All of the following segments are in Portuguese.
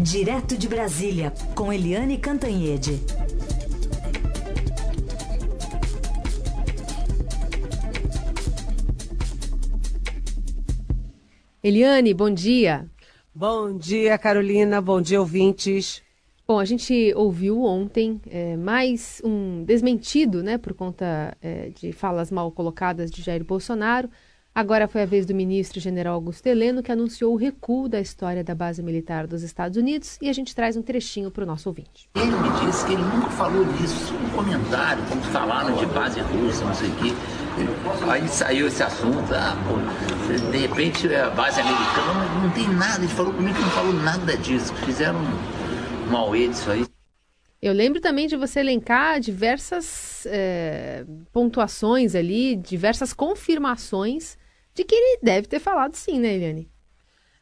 Direto de Brasília, com Eliane Cantanhede. Eliane, bom dia. Bom dia, Carolina. Bom dia, ouvintes. Bom, a gente ouviu ontem é, mais um desmentido, né, por conta é, de falas mal colocadas de Jair Bolsonaro. Agora foi a vez do ministro general Augusto Heleno, que anunciou o recuo da história da base militar dos Estados Unidos, e a gente traz um trechinho para o nosso ouvinte. Ele me disse que ele nunca falou disso, um comentário, como falaram de base russa, não sei o quê. Aí saiu esse assunto, ah, pô, de repente a base americana não tem nada, ele falou comigo que não falou nada disso, fizeram um auê disso aí. Eu lembro também de você elencar diversas é, pontuações ali, diversas confirmações de que ele deve ter falado sim, né, Eliane?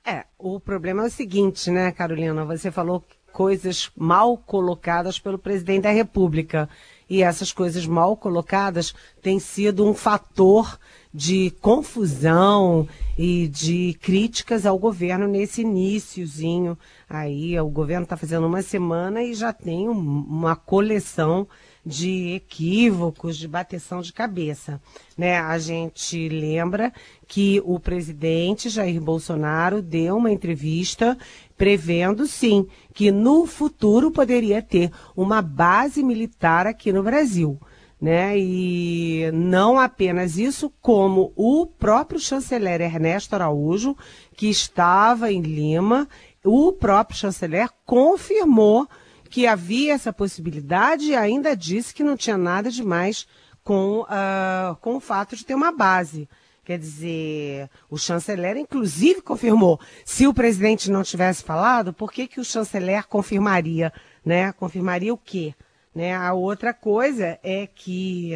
É, o problema é o seguinte, né, Carolina? Você falou coisas mal colocadas pelo presidente da República. E essas coisas mal colocadas têm sido um fator de confusão e de críticas ao governo nesse iníciozinho. Aí o governo está fazendo uma semana e já tem um, uma coleção de equívocos, de bateção de cabeça. Né? A gente lembra que o presidente Jair Bolsonaro deu uma entrevista prevendo, sim, que no futuro poderia ter uma base militar aqui no Brasil. Né? E não apenas isso, como o próprio chanceler Ernesto Araújo, que estava em Lima, o próprio chanceler confirmou que havia essa possibilidade e ainda disse que não tinha nada demais com, uh, com o fato de ter uma base. Quer dizer, o chanceler, inclusive, confirmou. Se o presidente não tivesse falado, por que, que o chanceler confirmaria? Né? Confirmaria o quê? Né? A outra coisa é que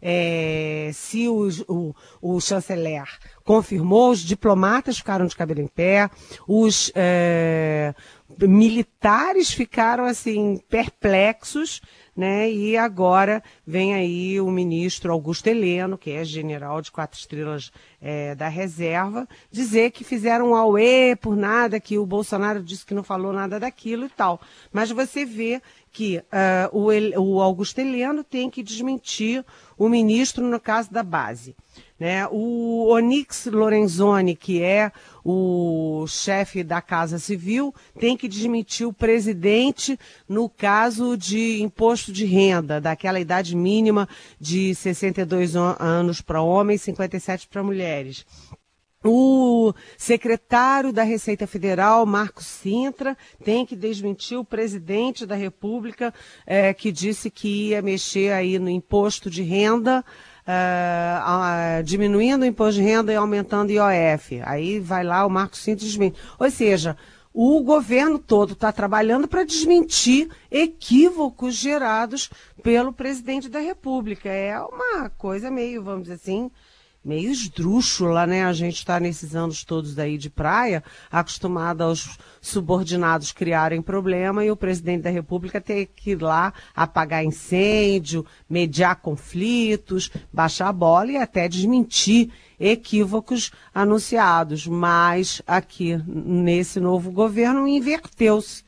é, se o, o, o, chanceler confirmou, os diplomatas ficaram de cabelo em pé, os é, militares ficaram assim perplexos, né? E agora vem aí o ministro Augusto Heleno, que é general de quatro estrelas é, da reserva, dizer que fizeram um auê por nada, que o Bolsonaro disse que não falou nada daquilo e tal. Mas você vê que uh, o, o Augusto Heleno tem que desmentir o ministro no caso da base. Né? O Onix Lorenzoni, que é o chefe da Casa Civil, tem que desmentir o presidente no caso de imposto de renda, daquela idade mínima de 62 anos para homens, 57 para mulheres. O secretário da Receita Federal, Marcos Sintra, tem que desmentir o presidente da República, é, que disse que ia mexer aí no imposto de renda, é, diminuindo o imposto de renda e aumentando o IOF. Aí vai lá o Marcos Sintra desmente. Ou seja, o governo todo está trabalhando para desmentir equívocos gerados pelo presidente da República. É uma coisa meio, vamos dizer assim, meio esdrúxula, né? A gente está nesses anos todos aí de praia, acostumado aos subordinados criarem problema e o presidente da República ter que ir lá apagar incêndio, mediar conflitos, baixar a bola e até desmentir equívocos anunciados. Mas aqui, nesse novo governo, inverteu-se.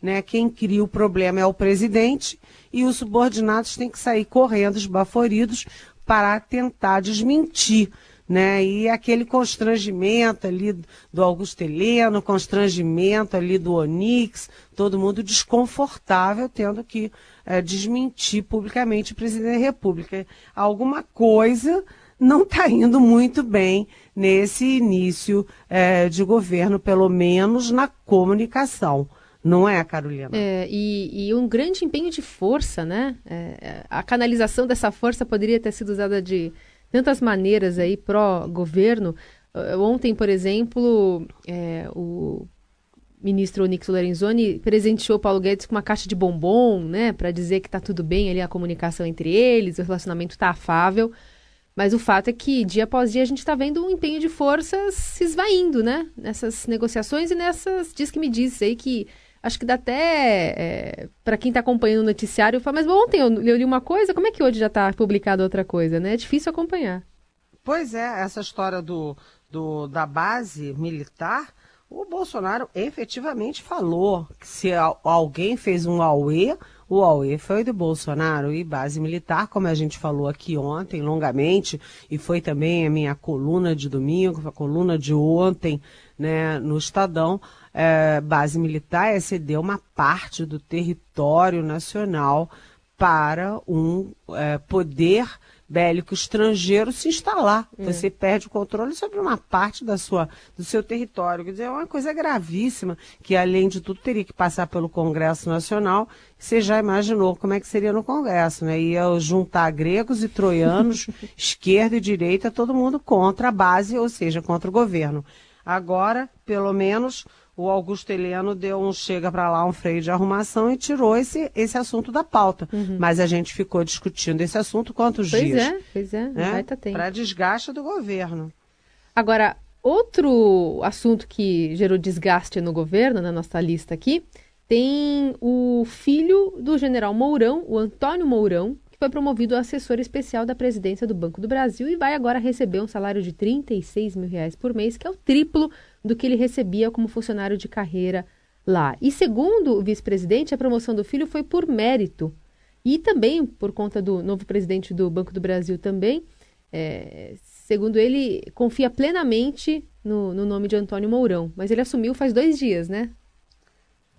Né? Quem cria o problema é o presidente e os subordinados têm que sair correndo, esbaforidos, para tentar desmentir. Né? E aquele constrangimento ali do Augusto Heleno, constrangimento ali do Onix, todo mundo desconfortável tendo que é, desmentir publicamente o presidente da República. Alguma coisa não está indo muito bem nesse início é, de governo, pelo menos na comunicação. Não é, Carolina? É, e, e, um grande empenho de força, né? É, a canalização dessa força poderia ter sido usada de tantas maneiras aí pró-governo. Ontem, por exemplo, é, o ministro Onix Lorenzoni presenteou Paulo Guedes com uma caixa de bombom, né? Para dizer que está tudo bem ali a comunicação entre eles, o relacionamento está afável. Mas o fato é que, dia após dia, a gente está vendo um empenho de forças se esvaindo, né? Nessas negociações e nessas. Diz que me diz aí que acho que dá até é, para quem está acompanhando o noticiário, fala, mas ontem eu, eu li uma coisa, como é que hoje já está publicado outra coisa, né? É difícil acompanhar. Pois é, essa história do, do, da base militar, O Bolsonaro efetivamente falou que se alguém fez um auê, o auê foi do Bolsonaro e base militar, como a gente falou aqui ontem longamente, e foi também a minha coluna de domingo, a coluna de ontem, né, no Estadão, é, base militar é ceder uma parte do território nacional para um é, poder bélico estrangeiro se instalar. É. Você perde o controle sobre uma parte da sua, do seu território. Quer dizer, é uma coisa gravíssima que, além de tudo, teria que passar pelo Congresso Nacional. Você já imaginou como é que seria no Congresso, né? Ia juntar gregos e troianos, esquerda e direita, todo mundo contra a base, ou seja, contra o governo. Agora, pelo menos, o Augusto Heleno deu um chega para lá, um freio de arrumação e tirou esse, esse assunto da pauta. Uhum. Mas a gente ficou discutindo esse assunto quantos pois dias? Pois é, pois é. Né? Tá para desgaste do governo. Agora, outro assunto que gerou desgaste no governo, na nossa lista aqui, tem o filho do general Mourão, o Antônio Mourão, que foi promovido a assessor especial da presidência do Banco do Brasil e vai agora receber um salário de 36 mil reais por mês, que é o triplo do que ele recebia como funcionário de carreira lá. E segundo o vice-presidente, a promoção do filho foi por mérito. E também por conta do novo presidente do Banco do Brasil também, é, segundo ele, confia plenamente no, no nome de Antônio Mourão. Mas ele assumiu faz dois dias, né?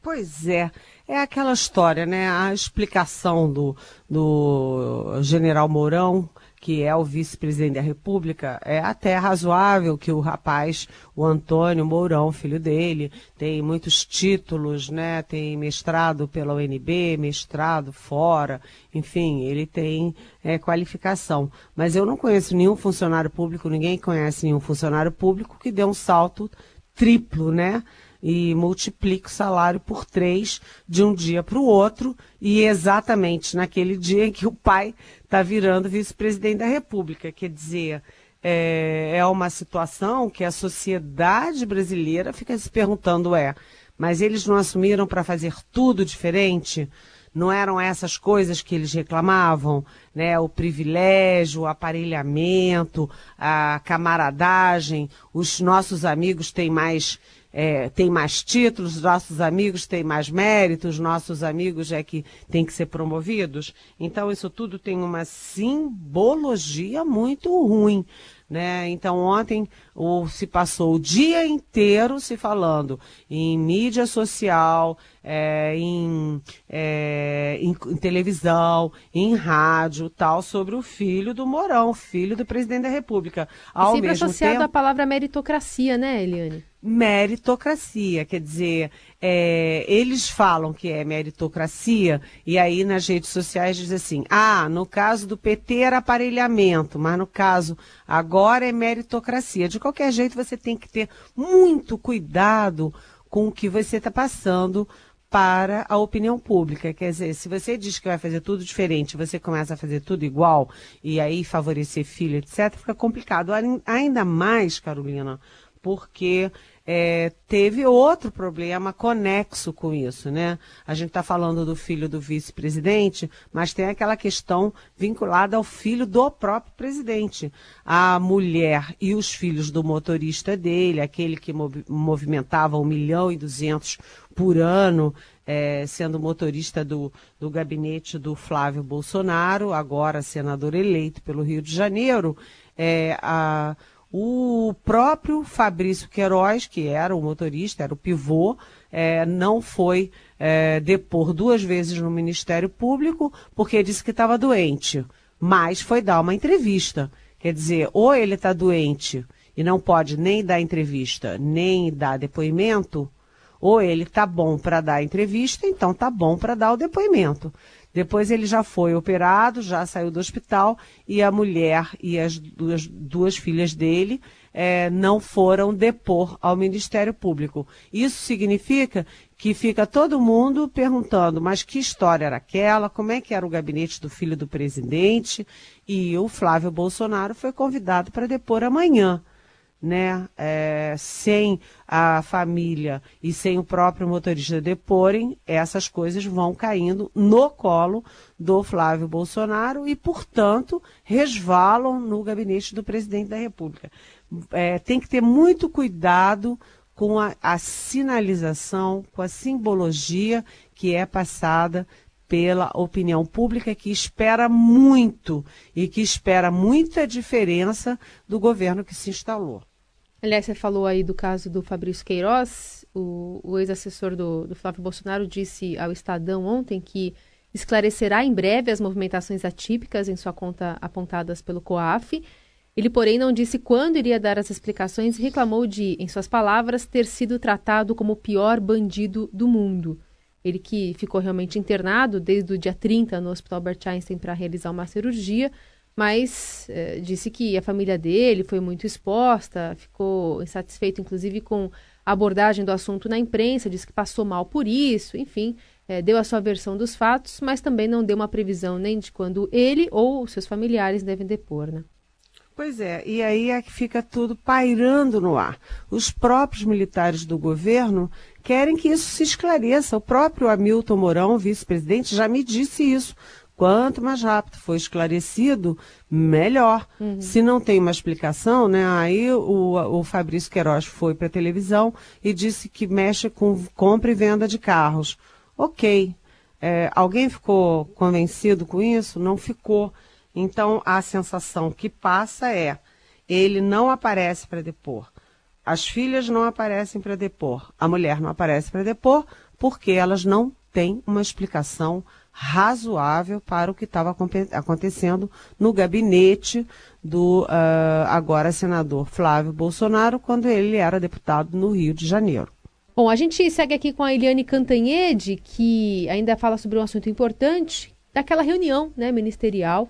Pois é, é aquela história, né? A explicação do, do general Mourão que é o vice-presidente da República, é até razoável que o rapaz, o Antônio Mourão, filho dele, tem muitos títulos, né? Tem mestrado pela UNB, mestrado fora, enfim, ele tem é, qualificação. Mas eu não conheço nenhum funcionário público, ninguém conhece nenhum funcionário público que dê um salto triplo, né? E multiplica o salário por três de um dia para o outro, e exatamente naquele dia em que o pai está virando vice-presidente da República. Quer dizer, é, é uma situação que a sociedade brasileira fica se perguntando: é, mas eles não assumiram para fazer tudo diferente? Não eram essas coisas que eles reclamavam, né? O privilégio, o aparelhamento, a camaradagem, os nossos amigos têm mais é, tem mais títulos, nossos amigos têm mais méritos, nossos amigos é que têm que ser promovidos. Então, isso tudo tem uma simbologia muito ruim. Né? Então, ontem o, se passou o dia inteiro se falando em mídia social, é, em, é, em, em, televisão, em rádio, tal, sobre o filho do Morão, filho do presidente da República. Ao sempre mesmo associado tempo, à palavra meritocracia, né, Eliane? Meritocracia, quer dizer, é, eles falam que é meritocracia e aí nas redes sociais diz assim, ah, no caso do PT era aparelhamento, mas no caso agora é meritocracia. De qualquer jeito você tem que ter muito cuidado com o que você está passando para a opinião pública. Quer dizer, se você diz que vai fazer tudo diferente, você começa a fazer tudo igual e aí favorecer filho, etc., fica complicado. Ainda mais, Carolina, porque é, teve outro problema conexo com isso, né? A gente está falando do filho do vice-presidente, mas tem aquela questão vinculada ao filho do próprio presidente. A mulher e os filhos do motorista dele, aquele que mov movimentava um milhão e duzentos por ano, é, sendo motorista do, do gabinete do Flávio Bolsonaro, agora senador eleito pelo Rio de Janeiro, é, a o próprio Fabrício Queiroz, que era o motorista, era o pivô, é, não foi é, depor duas vezes no Ministério Público porque disse que estava doente, mas foi dar uma entrevista. Quer dizer, ou ele está doente e não pode nem dar entrevista, nem dar depoimento, ou ele está bom para dar entrevista, então está bom para dar o depoimento. Depois ele já foi operado, já saiu do hospital e a mulher e as duas, duas filhas dele é, não foram depor ao Ministério Público. Isso significa que fica todo mundo perguntando, mas que história era aquela? Como é que era o gabinete do filho do presidente? E o Flávio Bolsonaro foi convidado para depor amanhã né, é, sem a família e sem o próprio motorista deporem, essas coisas vão caindo no colo do Flávio Bolsonaro e, portanto, resvalam no gabinete do presidente da República. É, tem que ter muito cuidado com a, a sinalização, com a simbologia que é passada pela opinião pública que espera muito e que espera muita diferença do governo que se instalou. Aliás, você falou aí do caso do Fabrício Queiroz, o, o ex-assessor do, do Flávio Bolsonaro disse ao Estadão ontem que esclarecerá em breve as movimentações atípicas em sua conta apontadas pelo COAF. Ele, porém, não disse quando iria dar as explicações e reclamou de, em suas palavras, ter sido tratado como o pior bandido do mundo. Ele que ficou realmente internado desde o dia 30 no Hospital Albert Einstein para realizar uma cirurgia, mas eh, disse que a família dele foi muito exposta, ficou insatisfeito, inclusive, com a abordagem do assunto na imprensa, disse que passou mal por isso, enfim, eh, deu a sua versão dos fatos, mas também não deu uma previsão nem de quando ele ou seus familiares devem depor, né? Pois é, e aí é que fica tudo pairando no ar. Os próprios militares do governo querem que isso se esclareça. O próprio Hamilton Mourão, vice-presidente, já me disse isso. Quanto mais rápido for esclarecido, melhor. Uhum. Se não tem uma explicação, né? Aí o, o Fabrício Queiroz foi para a televisão e disse que mexe com compra e venda de carros. Ok. É, alguém ficou convencido com isso? Não ficou. Então, a sensação que passa é: ele não aparece para depor. As filhas não aparecem para depor. A mulher não aparece para depor porque elas não têm uma explicação razoável para o que estava acontecendo no gabinete do uh, agora senador Flávio Bolsonaro, quando ele era deputado no Rio de Janeiro. Bom, a gente segue aqui com a Eliane Cantanhede, que ainda fala sobre um assunto importante, daquela reunião né, ministerial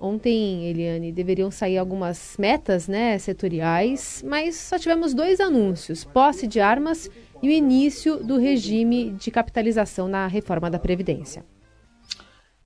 Ontem, Eliane, deveriam sair algumas metas né, setoriais, mas só tivemos dois anúncios: posse de armas e o início do regime de capitalização na reforma da Previdência.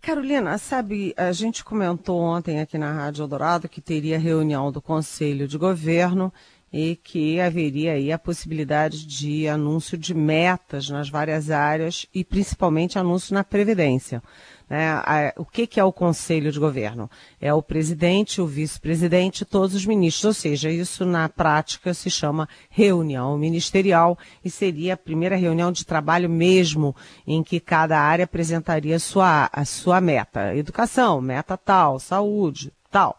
Carolina, sabe, a gente comentou ontem aqui na Rádio Eldorado que teria reunião do Conselho de Governo e que haveria aí a possibilidade de anúncio de metas nas várias áreas e principalmente anúncio na Previdência. Né? A, o que, que, é o Conselho de Governo? É o presidente, o vice-presidente todos os ministros, ou seja, isso na prática se chama reunião ministerial e seria a primeira reunião de trabalho mesmo, em que cada área apresentaria sua, a sua meta. Educação, meta tal, saúde, tal.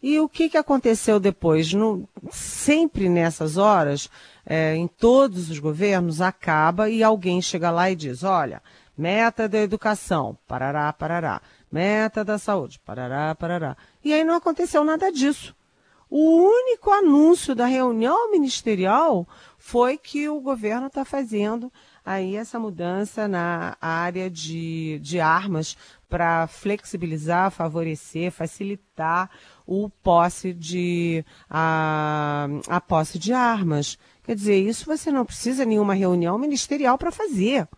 E o que, que aconteceu depois? No, sempre nessas horas, é, em todos os governos, acaba e alguém chega lá e diz: olha, Meta da educação, parará, parará. Meta da saúde, parará, parará. E aí não aconteceu nada disso. O único anúncio da reunião ministerial foi que o governo está fazendo aí essa mudança na área de, de armas para flexibilizar, favorecer, facilitar o posse de a, a posse de armas. Quer dizer, isso você não precisa nenhuma reunião ministerial para fazer.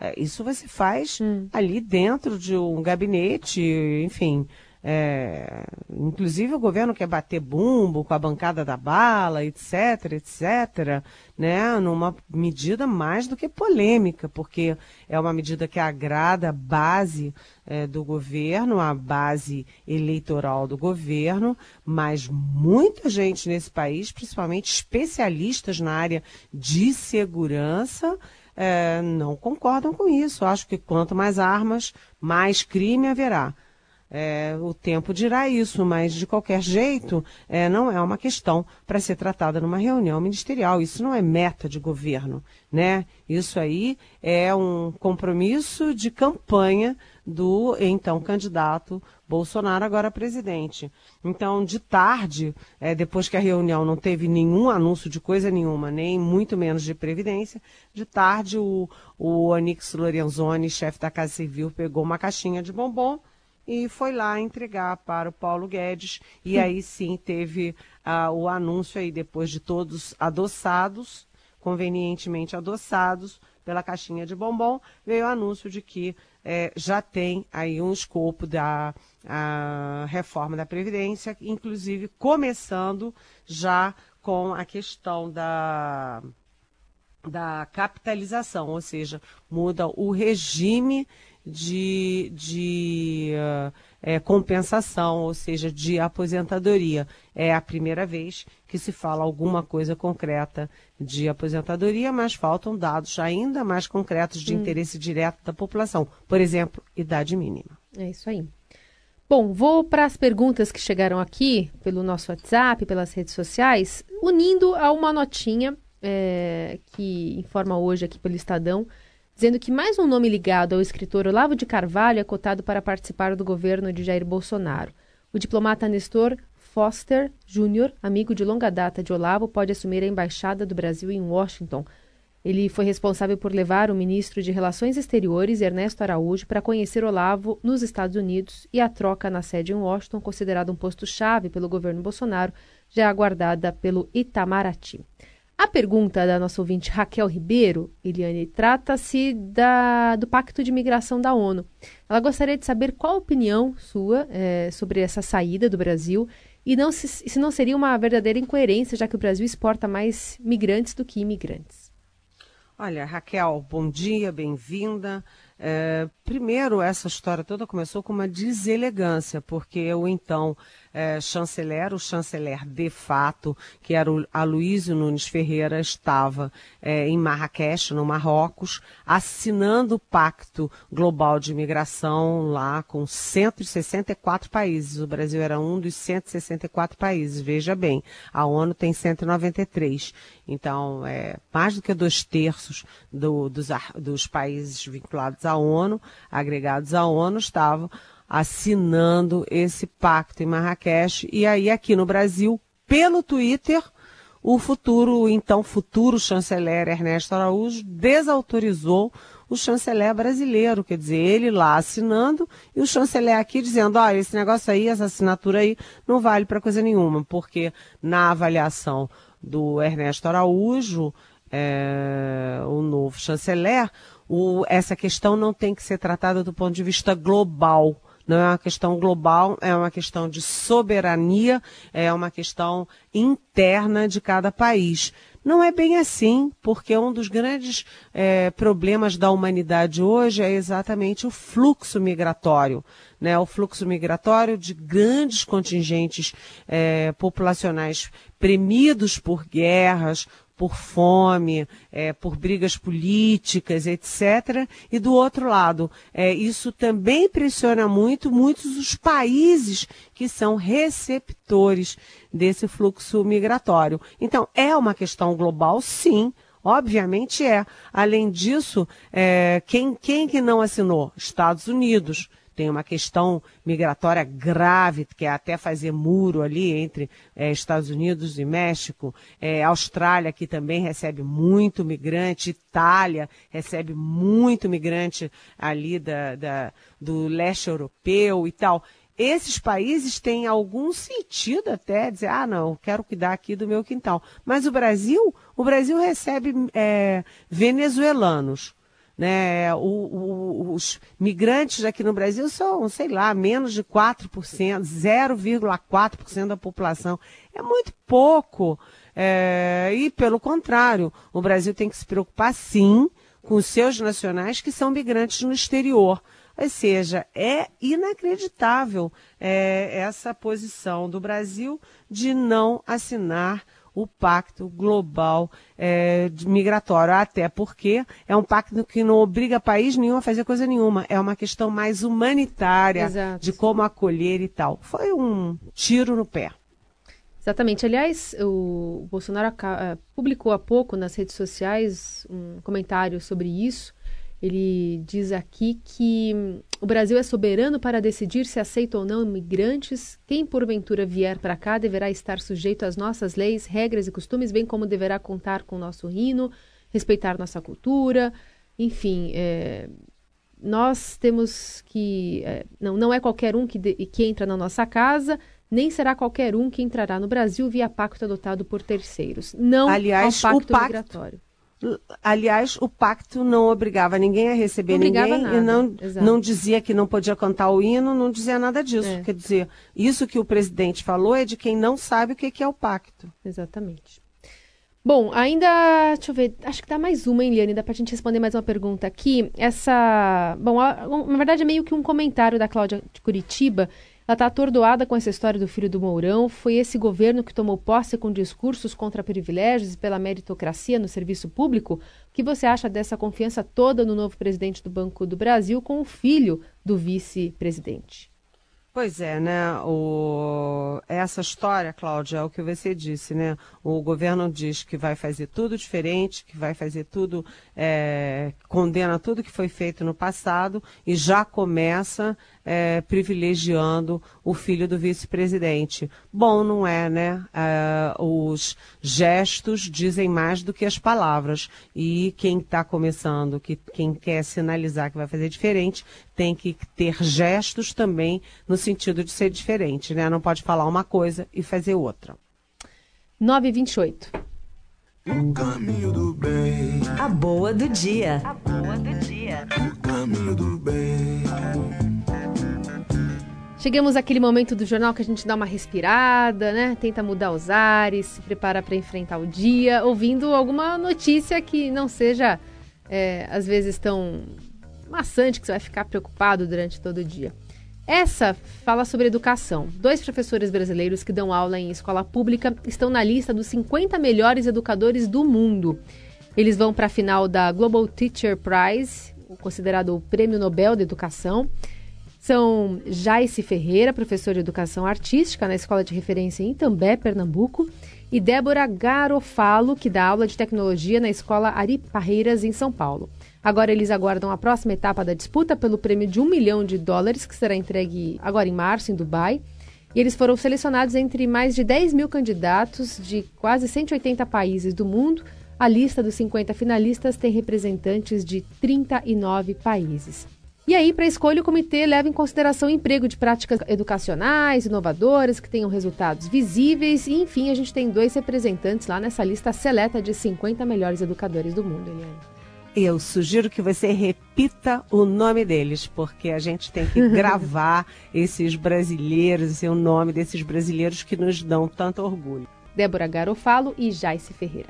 É, isso você faz hum. ali dentro de um gabinete, enfim. É, inclusive o governo quer bater bumbo com a bancada da bala, etc, etc, né, numa medida mais do que polêmica, porque é uma medida que agrada a base é, do governo, a base eleitoral do governo, mas muita gente nesse país, principalmente especialistas na área de segurança, é, não concordam com isso. Acho que quanto mais armas, mais crime haverá. É, o tempo dirá isso, mas de qualquer jeito, é, não é uma questão para ser tratada numa reunião ministerial. Isso não é meta de governo, né? Isso aí é um compromisso de campanha do então candidato Bolsonaro, agora presidente. Então, de tarde, é, depois que a reunião não teve nenhum anúncio de coisa nenhuma, nem muito menos de previdência, de tarde o, o Onix Lorenzoni, chefe da Casa Civil, pegou uma caixinha de bombom e foi lá entregar para o Paulo Guedes. E aí sim teve uh, o anúncio aí, depois de todos adoçados, convenientemente adoçados pela caixinha de bombom, veio o anúncio de que é, já tem aí um escopo da reforma da Previdência, inclusive começando já com a questão da da capitalização, ou seja, muda o regime de, de uh, é, compensação, ou seja, de aposentadoria. É a primeira vez que se fala alguma coisa concreta de aposentadoria, mas faltam dados ainda mais concretos de hum. interesse direto da população. Por exemplo, idade mínima. É isso aí. Bom, vou para as perguntas que chegaram aqui pelo nosso WhatsApp, pelas redes sociais, unindo a uma notinha é, que informa hoje aqui pelo Estadão, dizendo que mais um nome ligado ao escritor Olavo de Carvalho é cotado para participar do governo de Jair Bolsonaro. O diplomata Nestor Foster Jr., amigo de longa data de Olavo, pode assumir a embaixada do Brasil em Washington. Ele foi responsável por levar o ministro de Relações Exteriores, Ernesto Araújo, para conhecer Olavo nos Estados Unidos e a troca na sede em Washington, considerado um posto-chave pelo governo Bolsonaro, já aguardada pelo Itamaraty. A pergunta da nossa ouvinte Raquel Ribeiro, Eliane, trata-se do Pacto de Migração da ONU. Ela gostaria de saber qual a opinião sua é, sobre essa saída do Brasil e não se, se não seria uma verdadeira incoerência, já que o Brasil exporta mais migrantes do que imigrantes. Olha, Raquel, bom dia, bem-vinda. É, primeiro, essa história toda começou com uma deselegância, porque o então é, chanceler, o chanceler de fato, que era o Aloysio Nunes Ferreira, estava é, em Marrakech, no Marrocos, assinando o Pacto Global de Imigração lá com 164 países. O Brasil era um dos 164 países, veja bem, a ONU tem 193. Então, é, mais do que dois terços do, dos, dos países vinculados à ONU, agregados à ONU, estavam assinando esse pacto em Marrakech. E aí, aqui no Brasil, pelo Twitter, o futuro, então futuro chanceler Ernesto Araújo desautorizou o chanceler brasileiro, quer dizer, ele lá assinando e o chanceler aqui dizendo, olha, esse negócio aí, essa assinatura aí não vale para coisa nenhuma, porque na avaliação do Ernesto Araújo, é, o novo chanceler, o, essa questão não tem que ser tratada do ponto de vista global não é uma questão global, é uma questão de soberania, é uma questão interna de cada país. Não é bem assim, porque um dos grandes é, problemas da humanidade hoje é exatamente o fluxo migratório. Né? O fluxo migratório de grandes contingentes é, populacionais premidos por guerras, por fome, é, por brigas políticas, etc. E do outro lado, é, isso também pressiona muito muitos os países que são receptores desse fluxo migratório. Então, é uma questão global, sim. Obviamente é. Além disso, é, quem, quem que não assinou? Estados Unidos tem uma questão migratória grave, que é até fazer muro ali entre é, Estados Unidos e México, é, Austrália, que também recebe muito migrante, Itália recebe muito migrante ali da, da, do leste europeu e tal. Esses países têm algum sentido até dizer, ah, não, quero cuidar aqui do meu quintal. Mas o Brasil, o Brasil recebe é, venezuelanos, né? O, o, os migrantes aqui no Brasil são, sei lá, menos de 4%, 0,4% da população. É muito pouco. É, e, pelo contrário, o Brasil tem que se preocupar, sim, com seus nacionais que são migrantes no exterior. Ou seja, é inacreditável é, essa posição do Brasil de não assinar o Pacto Global é, Migratório, até porque é um pacto que não obriga país nenhum a fazer coisa nenhuma, é uma questão mais humanitária Exato. de como acolher e tal. Foi um tiro no pé. Exatamente. Aliás, o Bolsonaro publicou há pouco nas redes sociais um comentário sobre isso ele diz aqui que hum, o Brasil é soberano para decidir se aceita ou não imigrantes. Quem porventura vier para cá deverá estar sujeito às nossas leis, regras e costumes, bem como deverá contar com o nosso hino, respeitar nossa cultura. Enfim, é, nós temos que. É, não, não é qualquer um que, de, que entra na nossa casa, nem será qualquer um que entrará no Brasil via pacto adotado por terceiros. Não Aliás, ao pacto, o pacto migratório. Aliás, o pacto não obrigava ninguém a receber ninguém nada. e não, não dizia que não podia cantar o hino, não dizia nada disso. É. Quer dizer, isso que o presidente falou é de quem não sabe o que é o pacto. Exatamente. Bom, ainda, deixa eu ver, acho que dá mais uma, hein, Liane, dá pra gente responder mais uma pergunta aqui. Essa, bom, a, na verdade é meio que um comentário da Cláudia de Curitiba. Ela está atordoada com essa história do filho do Mourão. Foi esse governo que tomou posse com discursos contra privilégios e pela meritocracia no serviço público? O que você acha dessa confiança toda no novo presidente do Banco do Brasil com o filho do vice-presidente? Pois é, né? O... Essa história, Cláudia, é o que você disse, né? O governo diz que vai fazer tudo diferente, que vai fazer tudo, é... condena tudo que foi feito no passado e já começa é, privilegiando o filho do vice-presidente. Bom, não é, né? É, os gestos dizem mais do que as palavras. E quem está começando, que, quem quer sinalizar que vai fazer diferente, tem que ter gestos também no sentido de ser diferente, né? Não pode falar uma coisa e fazer outra. 928. O caminho do bem. A boa do dia. A boa do dia. O caminho do bem. Chegamos àquele momento do jornal que a gente dá uma respirada, né? Tenta mudar os ares, se prepara para enfrentar o dia, ouvindo alguma notícia que não seja, é, às vezes, tão maçante que você vai ficar preocupado durante todo o dia. Essa fala sobre educação. Dois professores brasileiros que dão aula em escola pública estão na lista dos 50 melhores educadores do mundo. Eles vão para a final da Global Teacher Prize, considerado o Prêmio Nobel da Educação. São Jaice Ferreira, professor de Educação Artística na Escola de Referência em Itambé, Pernambuco, e Débora Garofalo, que dá aula de tecnologia na Escola Ari Parreiras, em São Paulo. Agora eles aguardam a próxima etapa da disputa pelo prêmio de um milhão de dólares, que será entregue agora em março, em Dubai. E eles foram selecionados entre mais de 10 mil candidatos de quase 180 países do mundo. A lista dos 50 finalistas tem representantes de 39 países. E aí, para a escolha, o comitê leva em consideração o emprego de práticas educacionais, inovadoras, que tenham resultados visíveis. E, enfim, a gente tem dois representantes lá nessa lista seleta de 50 melhores educadores do mundo, Eliane. Eu sugiro que você repita o nome deles, porque a gente tem que gravar esses brasileiros e o nome desses brasileiros que nos dão tanto orgulho. Débora Garofalo e Jaice Ferreira.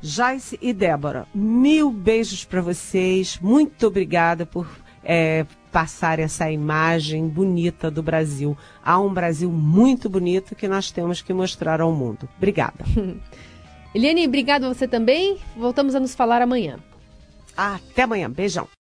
Jaice e Débora, mil beijos para vocês. Muito obrigada por é, passar essa imagem bonita do Brasil. Há um Brasil muito bonito que nós temos que mostrar ao mundo. Obrigada. Eliane, obrigado a você também. Voltamos a nos falar amanhã. Até amanhã. Beijão.